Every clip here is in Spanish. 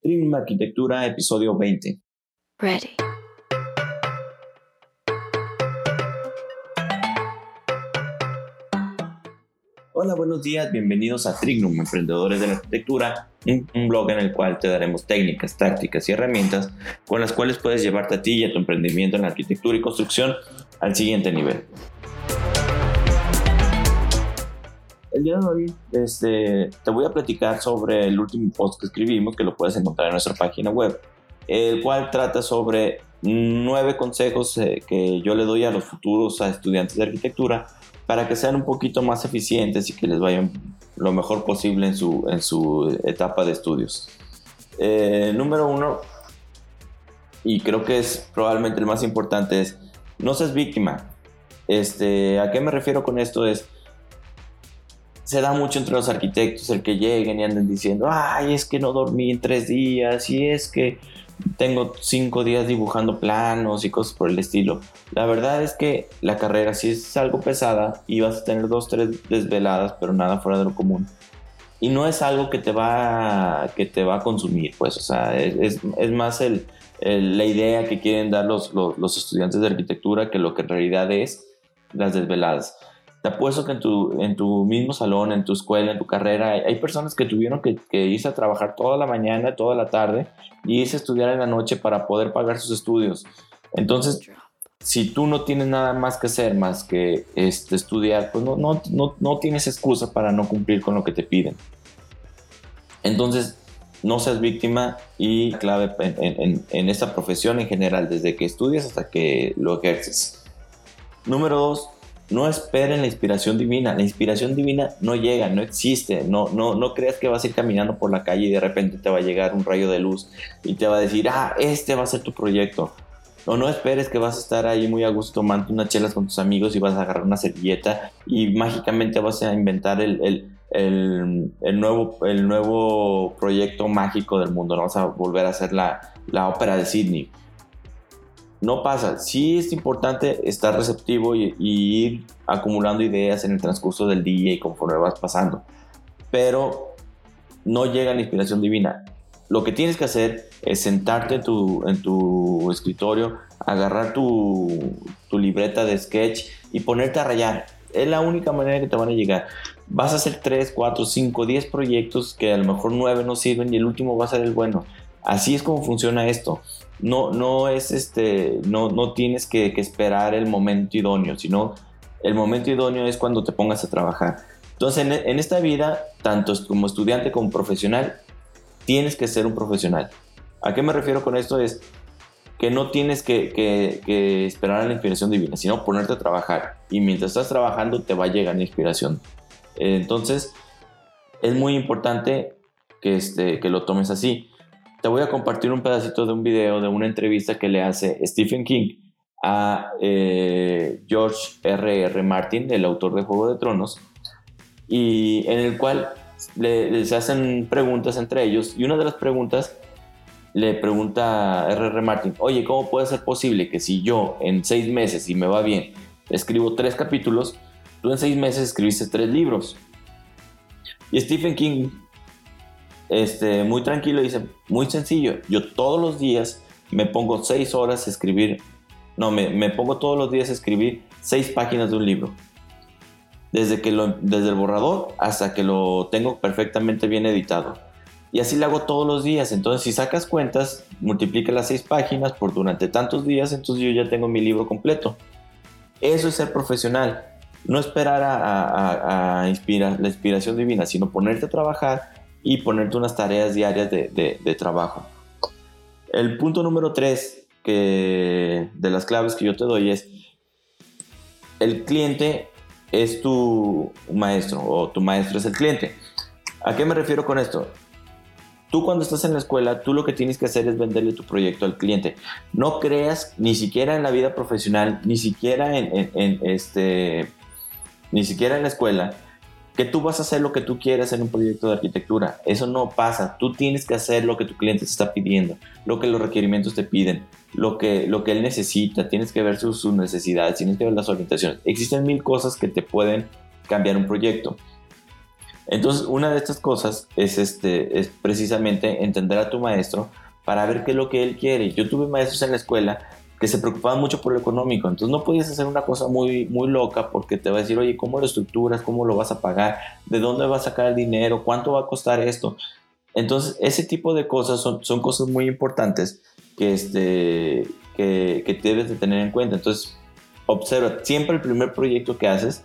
Trim Arquitectura, episodio 20. Ready. Hola, buenos días, bienvenidos a Trignum, Emprendedores de la Arquitectura, un, blog en el cual te daremos técnicas, tácticas y herramientas con las cuales puedes llevarte a ti y a tu emprendimiento en la arquitectura y construcción al siguiente nivel. El día de hoy este, te voy a platicar sobre el último post que escribimos, que lo puedes encontrar en nuestra página web, el cual trata sobre nueve consejos eh, que yo le doy a los futuros estudiantes de arquitectura para que sean un poquito más eficientes y que les vayan lo mejor posible en su, en su etapa de estudios. Eh, número uno, y creo que es probablemente el más importante, es no seas víctima. Este, ¿A qué me refiero con esto? Es, se da mucho entre los arquitectos el que lleguen y anden diciendo, ay, es que no dormí en tres días y es que tengo cinco días dibujando planos y cosas por el estilo. La verdad es que la carrera sí es algo pesada y vas a tener dos, tres desveladas, pero nada fuera de lo común. Y no es algo que te va, que te va a consumir, pues, o sea, es, es, más el, la idea que quieren dar los, los, los estudiantes de arquitectura que lo que en realidad es las desveladas te apuesto que en tu, en tu mismo salón, en tu escuela, en tu carrera, hay, personas que tuvieron que, irse a trabajar toda la mañana, toda la tarde y irse a estudiar en la noche para poder pagar sus estudios. Entonces, si tú no tienes nada más que hacer más que este, estudiar, pues no, no, no, no tienes excusa para no cumplir con lo que te piden. Entonces, no seas víctima y clave en, en, en, esta profesión en general, desde que estudias hasta que lo ejerces. Número dos, no esperen la inspiración divina. La inspiración divina no llega, no existe. No, no, no creas que vas a ir caminando por la calle y de repente te va a llegar un rayo de luz y te va a decir, ah, este va a ser tu proyecto. No, no esperes que vas a estar ahí muy a gusto tomando unas chelas con tus amigos y vas a agarrar una servilleta y mágicamente vas a inventar el, nuevo, el nuevo proyecto mágico del mundo. No vas a volver a hacer la, la ópera de Sydney no pasa. Sí es importante estar receptivo y, ir acumulando ideas en el transcurso del día y conforme vas pasando. Pero no llega la inspiración divina. Lo que tienes que hacer es sentarte en tu, escritorio, agarrar tu, tu libreta de sketch y ponerte a rayar. Es la única manera que te van a llegar. Vas a hacer 3, 4, 5, 10 proyectos que a lo mejor 9 no sirven y el último va a ser el bueno. Así es como funciona esto. No, no es este, no, no tienes que, esperar el momento idóneo, sino el momento idóneo es cuando te pongas a trabajar. Entonces, en, esta vida, tanto como estudiante como profesional, tienes que ser un profesional. ¿A qué me refiero con esto? Es que no tienes que, esperar a la inspiración divina, sino ponerte a trabajar. Y mientras estás trabajando, te va a llegar la inspiración. Entonces, es muy importante que, este, que lo tomes así te voy a compartir un pedacito de un video de una entrevista que le hace Stephen King a eh, George R. R. Martin, el autor de Juego de Tronos, y en el cual le, se hacen preguntas entre ellos, y una de las preguntas le pregunta a R. R. Martin, oye, ¿cómo puede ser posible que si yo en seis meses, si me va bien, escribo tres capítulos, tú en seis meses escribiste tres libros? Y Stephen King este, muy tranquilo, dice, muy sencillo, yo todos los días me pongo seis horas a escribir, no, me, pongo todos los días a escribir seis páginas de un libro. Desde, que lo, desde el borrador hasta que lo tengo perfectamente bien editado. Y así lo hago todos los días. Entonces, si sacas cuentas, multiplica las seis páginas por durante tantos días, entonces yo ya tengo mi libro completo. Eso es ser profesional. No esperar a, a inspirar, la inspiración divina, sino ponerte a trabajar y ponerte unas tareas diarias de, trabajo. El punto número tres que, de las claves que yo te doy es, el cliente es tu maestro o tu maestro es el cliente. ¿A qué me refiero con esto? Tú cuando estás en la escuela, tú lo que tienes que hacer es venderle tu proyecto al cliente. No creas ni siquiera en la vida profesional, ni siquiera en este, ni siquiera en la escuela, que tú vas a hacer lo que tú quieras en un proyecto de arquitectura. Eso no pasa. Tú tienes que hacer lo que tu cliente te está pidiendo, lo que los requerimientos te piden, lo que, lo que él necesita. Tienes que ver sus, necesidades, tienes que ver las orientaciones. Existen mil cosas que te pueden cambiar un proyecto. Entonces, una de estas cosas es, este, es precisamente entender a tu maestro para ver qué es lo que él quiere. Yo tuve maestros en la escuela que se preocupaban mucho por lo económico, entonces no podías hacer una cosa muy, muy loca porque te va a decir, oye, ¿cómo lo estructuras? ¿Cómo lo vas a pagar? ¿De dónde vas a sacar el dinero? ¿Cuánto va a costar esto? Entonces, ese tipo de cosas son, son cosas muy importantes que, este, que, que debes de tener en cuenta. Entonces, observa, siempre el primer proyecto que haces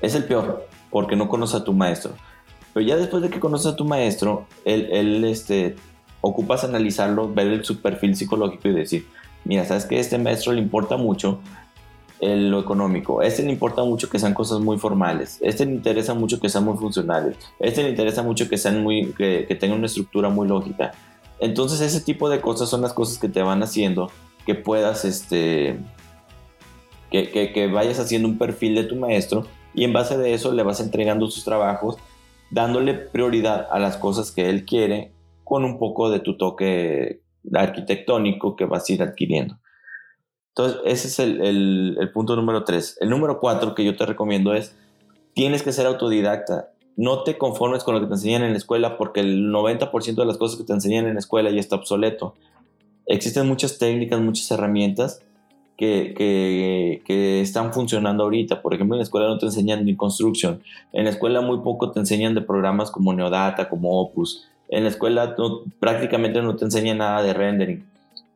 es el peor, porque no conoces a tu maestro. Pero ya después de que conoces a tu maestro, él, él este, ocupas analizarlo, ver su perfil psicológico y decir, mira, sabes que este maestro le importa mucho lo económico, a este le importa mucho que sean cosas muy formales, a este le interesa mucho que sean muy funcionales, a este le interesa mucho que, sean muy, que, que tengan una estructura muy lógica. Entonces ese tipo de cosas son las cosas que te van haciendo que puedas, este, que, que, que vayas haciendo un perfil de tu maestro y en base de eso le vas entregando sus trabajos, dándole prioridad a las cosas que él quiere con un poco de tu toque arquitectónico que vas a ir adquiriendo. Entonces, ese es el, el, punto número tres. El número cuatro que yo te recomiendo es, tienes que ser autodidacta. No te conformes con lo que te enseñan en la escuela porque el 90% de las cosas que te enseñan en la escuela ya está obsoleto. Existen muchas técnicas, muchas herramientas que, que, están funcionando ahorita. Por ejemplo, en la escuela no te enseñan ni construction. En la escuela muy poco te enseñan de programas como Neodata, como Opus. En la escuela prácticamente no te enseñan nada de rendering.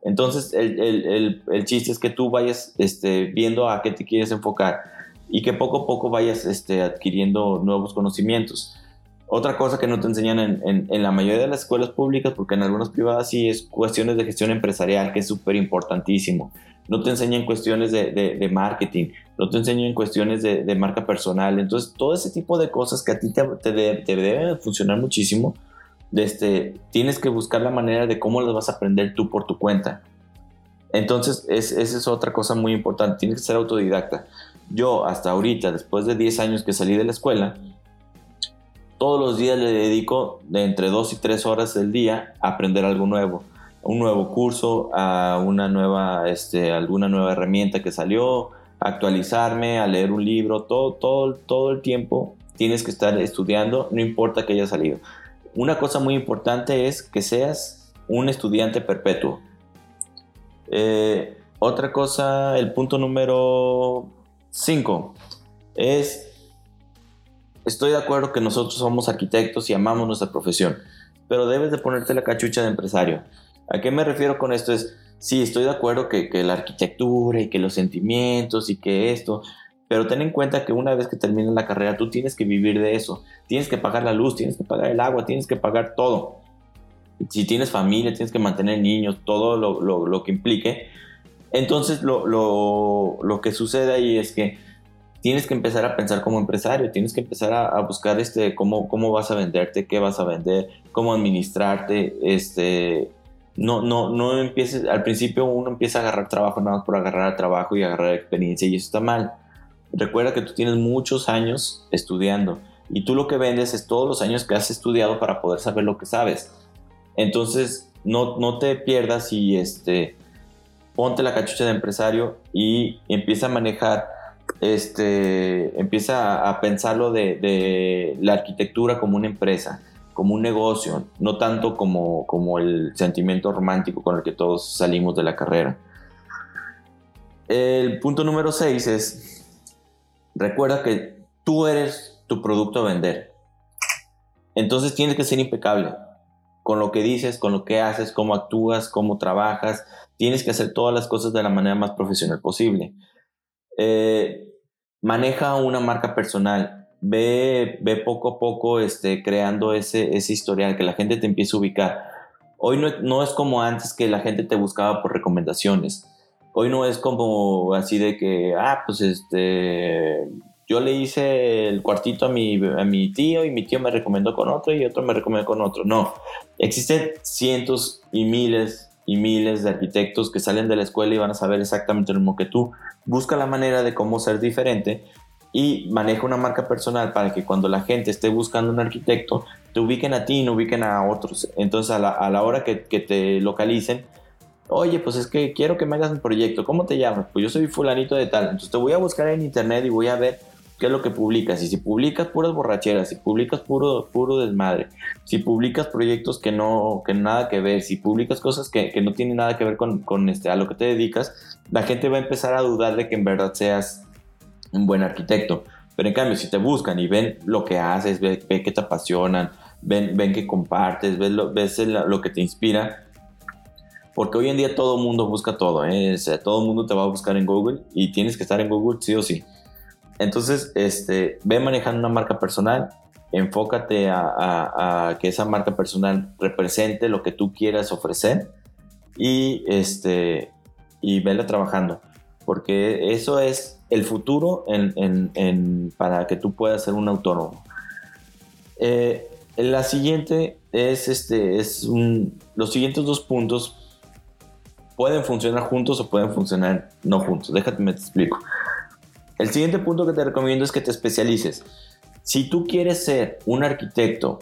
Entonces, el, el, el, chiste es que tú vayas este, viendo a qué te quieres enfocar y que poco a poco vayas este, adquiriendo nuevos conocimientos. Otra cosa que no te enseñan en, en, en, la mayoría de las escuelas públicas, porque en algunas privadas sí, es cuestiones de gestión empresarial, que es súper importantísimo no te enseñan cuestiones de, de, marketing, no te enseñan cuestiones de, de, marca personal. Entonces, todo ese tipo de cosas que a ti te, te, deben funcionar muchísimo, este, tienes que buscar la manera de cómo las vas a aprender tú por tu cuenta. Entonces, es, esa es otra cosa muy importante, tienes que ser autodidacta. Yo, hasta ahorita, después de 10 años que salí de la escuela, todos los días le dedico de entre 2 y 3 horas del día a aprender algo nuevo un nuevo curso, a una nueva, este, alguna nueva herramienta que salió, actualizarme, a leer un libro, todo, todo, todo el tiempo tienes que estar estudiando, no importa que haya salido. Una cosa muy importante es que seas un estudiante perpetuo. Eh, otra cosa, el punto número 5 es, estoy de acuerdo que nosotros somos arquitectos y amamos nuestra profesión, pero debes de ponerte la cachucha de empresario. ¿A qué me refiero con esto? Es, sí, estoy de acuerdo que, que la arquitectura y que los sentimientos y que esto, pero ten en cuenta que una vez que termines la carrera tú tienes que vivir de eso. Tienes que pagar la luz, tienes que pagar el agua, tienes que pagar todo. Si tienes familia, tienes que mantener niños, todo lo, lo, lo que implique. Entonces lo, lo, que sucede ahí es que tienes que empezar a pensar como empresario, tienes que empezar a, a, buscar este, cómo, cómo vas a venderte, qué vas a vender, cómo administrarte, este, no, no, no empieces, al principio uno empieza a agarrar trabajo nada más por agarrar trabajo y agarrar experiencia y eso está mal. Recuerda que tú tienes muchos años estudiando y tú lo que vendes es todos los años que has estudiado para poder saber lo que sabes. Entonces, no, no te pierdas y este, ponte la cachucha de empresario y empieza a manejar, este, empieza a, pensarlo de, la arquitectura como una empresa como un negocio, no tanto como, como el sentimiento romántico con el que todos salimos de la carrera. El punto número 6 es, recuerda que tú eres tu producto a vender. Entonces tienes que ser impecable con lo que dices, con lo que haces, cómo actúas, cómo trabajas. Tienes que hacer todas las cosas de la manera más profesional posible. Eh, maneja una marca personal ve, ve poco a poco este, creando ese, ese historial, que la gente te empiece a ubicar. Hoy no, no, es como antes que la gente te buscaba por recomendaciones. Hoy no es como así de que, ah, pues este, yo le hice el cuartito a mi, a mi tío y mi tío me recomendó con otro y otro me recomendó con otro. No, existen cientos y miles y miles de arquitectos que salen de la escuela y van a saber exactamente lo mismo que tú. Busca la manera de cómo ser diferente y maneja una marca personal para que cuando la gente esté buscando un arquitecto, te ubiquen a ti y no ubiquen a otros. Entonces, a la, a la hora que, que, te localicen, oye, pues es que quiero que me hagas un proyecto, ¿cómo te llamas? Pues yo soy fulanito de tal. Entonces, te voy a buscar en internet y voy a ver qué es lo que publicas. Y si publicas puras borracheras, si publicas puro, puro desmadre, si publicas proyectos que no, que nada que ver, si publicas cosas que, que no tienen nada que ver con, con, este, a lo que te dedicas, la gente va a empezar a dudar de que en verdad seas un buen arquitecto. Pero en cambio, si te buscan y ven lo que haces, ven, que te apasionan, ven, ven que compartes, ves lo, ves lo que te inspira, porque hoy en día todo el mundo busca todo, ¿eh? todo el mundo te va a buscar en Google y tienes que estar en Google sí o sí. Entonces, este, ve manejando una marca personal, enfócate a, que esa marca personal represente lo que tú quieras ofrecer y, este, y vela trabajando, porque eso es el futuro para que tú puedas ser un autónomo. Eh, la siguiente es, este, es los siguientes dos puntos pueden funcionar juntos o pueden funcionar no juntos. Déjate, me te explico. El siguiente punto que te recomiendo es que te especialices. Si tú quieres ser un arquitecto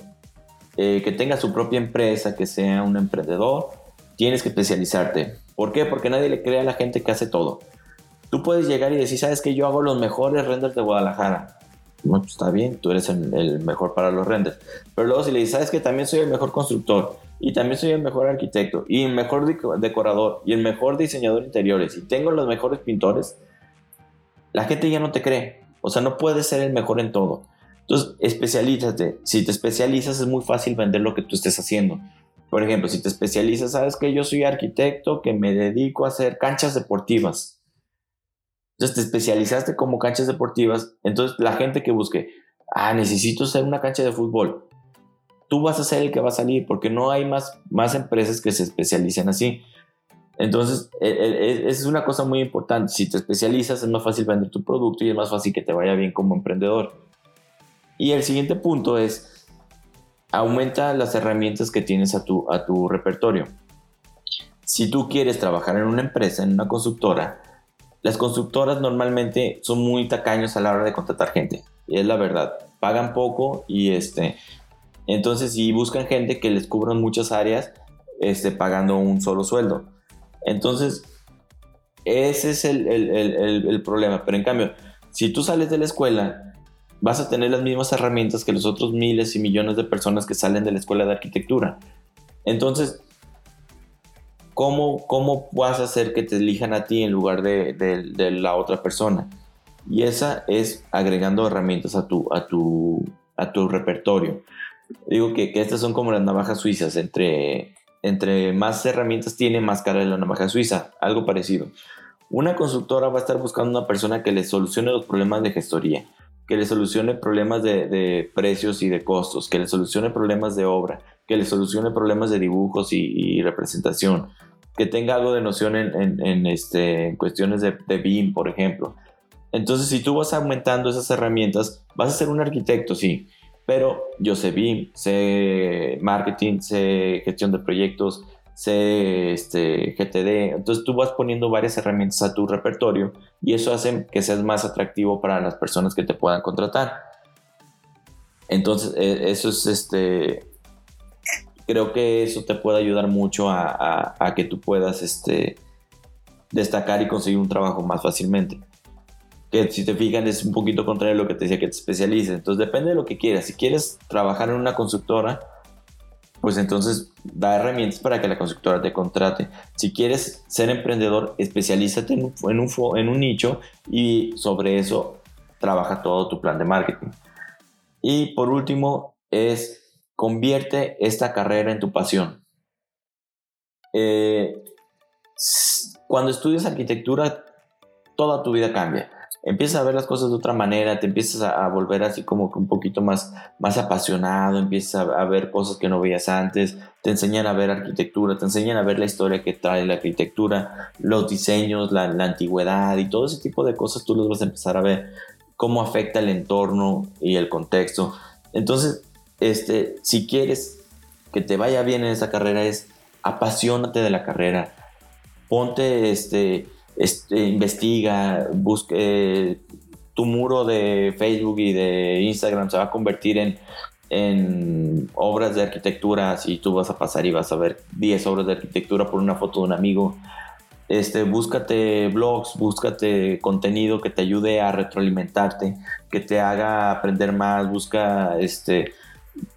eh, que tenga su propia empresa, que sea un emprendedor, tienes que especializarte. ¿Por qué? Porque nadie le cree a la gente que hace todo. Tú puedes llegar y decir, sabes que yo hago los mejores renders de Guadalajara. No, pues está bien, tú eres el, mejor para los renders. Pero luego si le dices, sabes que también soy el mejor constructor y también soy el mejor arquitecto y el mejor decorador y el mejor diseñador de interiores y tengo los mejores pintores, la gente ya no te cree. O sea, no puedes ser el mejor en todo. Entonces, especialízate. Si te especializas es muy fácil vender lo que tú estés haciendo. Por ejemplo, si te especializas, sabes que yo soy arquitecto que me dedico a hacer canchas deportivas. Entonces te especializaste como canchas deportivas. Entonces la gente que busque, ah, necesito hacer una cancha de fútbol tú vas a ser el que va a salir porque no hay más, más empresas que se especialicen así. Entonces, e, e, e, es una cosa muy importante. Si te especializas, es más fácil vender tu producto y es más fácil que te vaya bien como emprendedor. Y el siguiente punto es, aumenta las herramientas que tienes a tu, a tu repertorio. Si tú quieres trabajar en una empresa, en una constructora, las constructoras normalmente son muy tacaños a la hora de contratar gente. Y es la verdad. Pagan poco y este, entonces, si buscan gente que les cubran muchas áreas, este, pagando un solo sueldo. Entonces, ese es el, el, problema. Pero en cambio, si tú sales de la escuela, vas a tener las mismas herramientas que los otros miles y millones de personas que salen de la escuela de arquitectura. Entonces, ¿cómo, cómo vas a hacer que te elijan a ti en lugar de, de la otra persona? Y esa es agregando herramientas a tu, a tu, a tu repertorio. Digo que, estas son como las navajas suizas, entre, entre más herramientas tiene, más cara es la navaja suiza, algo parecido. Una constructora va a estar buscando una persona que le solucione los problemas de gestoría, que le solucione problemas de, precios y de costos, que le solucione problemas de obra, que le solucione problemas de dibujos y, representación, que tenga algo de noción en, este, en cuestiones de, de BIM, por ejemplo. Entonces, si tú vas aumentando esas herramientas, vas a ser un arquitecto, sí, pero yo sé BIM, sé marketing, sé gestión de proyectos, sé este, GTD. Entonces tú vas poniendo varias herramientas a tu repertorio y eso hace que seas más atractivo para las personas que te puedan contratar. Entonces e, eso es este... Creo que eso te puede ayudar mucho a, a que tú puedas este, destacar y conseguir un trabajo más fácilmente que si te fijan es un poquito contrario a lo que te decía que te especialices. Entonces depende de lo que quieras. Si quieres trabajar en una constructora, pues entonces da herramientas para que la constructora te contrate. Si quieres ser emprendedor, especialízate en un, en un, en un nicho y sobre eso trabaja todo tu plan de marketing. Y por último es convierte esta carrera en tu pasión. Eh, cuando estudias arquitectura, toda tu vida cambia empiezas a ver las cosas de otra manera, te empiezas a, volver así como un poquito más, más apasionado, empiezas a, ver cosas que no veías antes, te enseñan a ver arquitectura, te enseñan a ver la historia que trae la arquitectura, los diseños, la, antigüedad y todo ese tipo de cosas tú los vas a empezar a ver, cómo afecta el entorno y el contexto. Entonces, este, si quieres que te vaya bien en esa carrera es apasionate de la carrera, ponte este este, investiga, busque tu muro de Facebook y de Instagram se va a convertir en, en obras de arquitectura, si tú vas a pasar y vas a ver 10 obras de arquitectura por una foto de un amigo, este, búscate blogs, búscate contenido que te ayude a retroalimentarte, que te haga aprender más, busca este,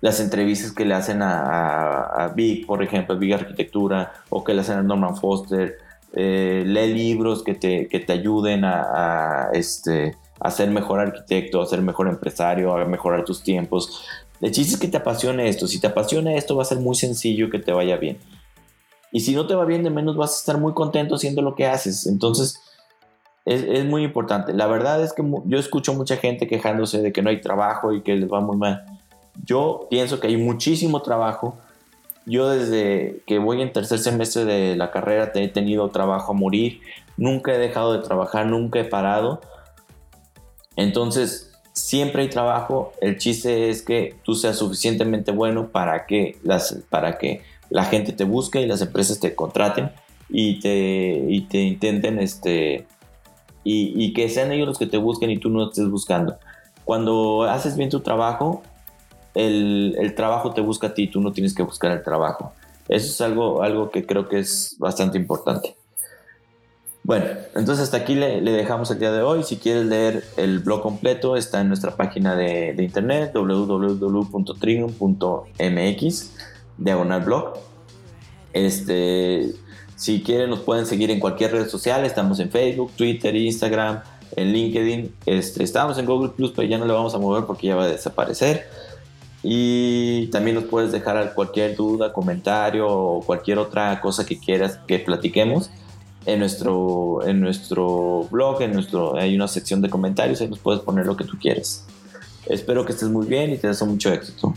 las entrevistas que le hacen a, a, Big, por ejemplo, Big Arquitectura, o que le hacen a Norman Foster, eh, lee libros que te, que te ayuden a, este, a ser mejor arquitecto, a ser mejor empresario, a mejorar tus tiempos. El chiste es que te apasione esto. Si te apasiona esto, va a ser muy sencillo que te vaya bien. Y si no te va bien, de menos vas a estar muy contento haciendo lo que haces. Entonces, es, es muy importante. La verdad es que yo escucho mucha gente quejándose de que no hay trabajo y que les va muy mal. Yo pienso que hay muchísimo trabajo. Yo desde que voy en tercer semestre de la carrera he tenido trabajo a morir. Nunca he dejado de trabajar, nunca he parado. Entonces, siempre hay trabajo. El chiste es que tú seas suficientemente bueno para que, las, para que la gente te busque y las empresas te contraten y te, y te intenten, este, y, y que sean ellos los que te busquen y tú no estés buscando. Cuando haces bien tu trabajo, el, el, trabajo te busca a ti, tú no tienes que buscar el trabajo. Eso es algo, algo que creo que es bastante importante. Bueno, entonces hasta aquí le, dejamos el día de hoy. Si quieres leer el blog completo, está en nuestra página de, internet www.trigon.mx, diagonal blog. Este, si quieren, nos pueden seguir en cualquier red social. Estamos en Facebook, Twitter, Instagram, en LinkedIn. Este, estamos en Google Plus, pero ya no le vamos a mover porque ya va a desaparecer. Y también nos puedes dejar cualquier duda, comentario o cualquier otra cosa que quieras que platiquemos en nuestro, en nuestro blog, en nuestro, hay una sección de comentarios, ahí nos puedes poner lo que tú quieres. Espero que estés muy bien y te deseo mucho éxito.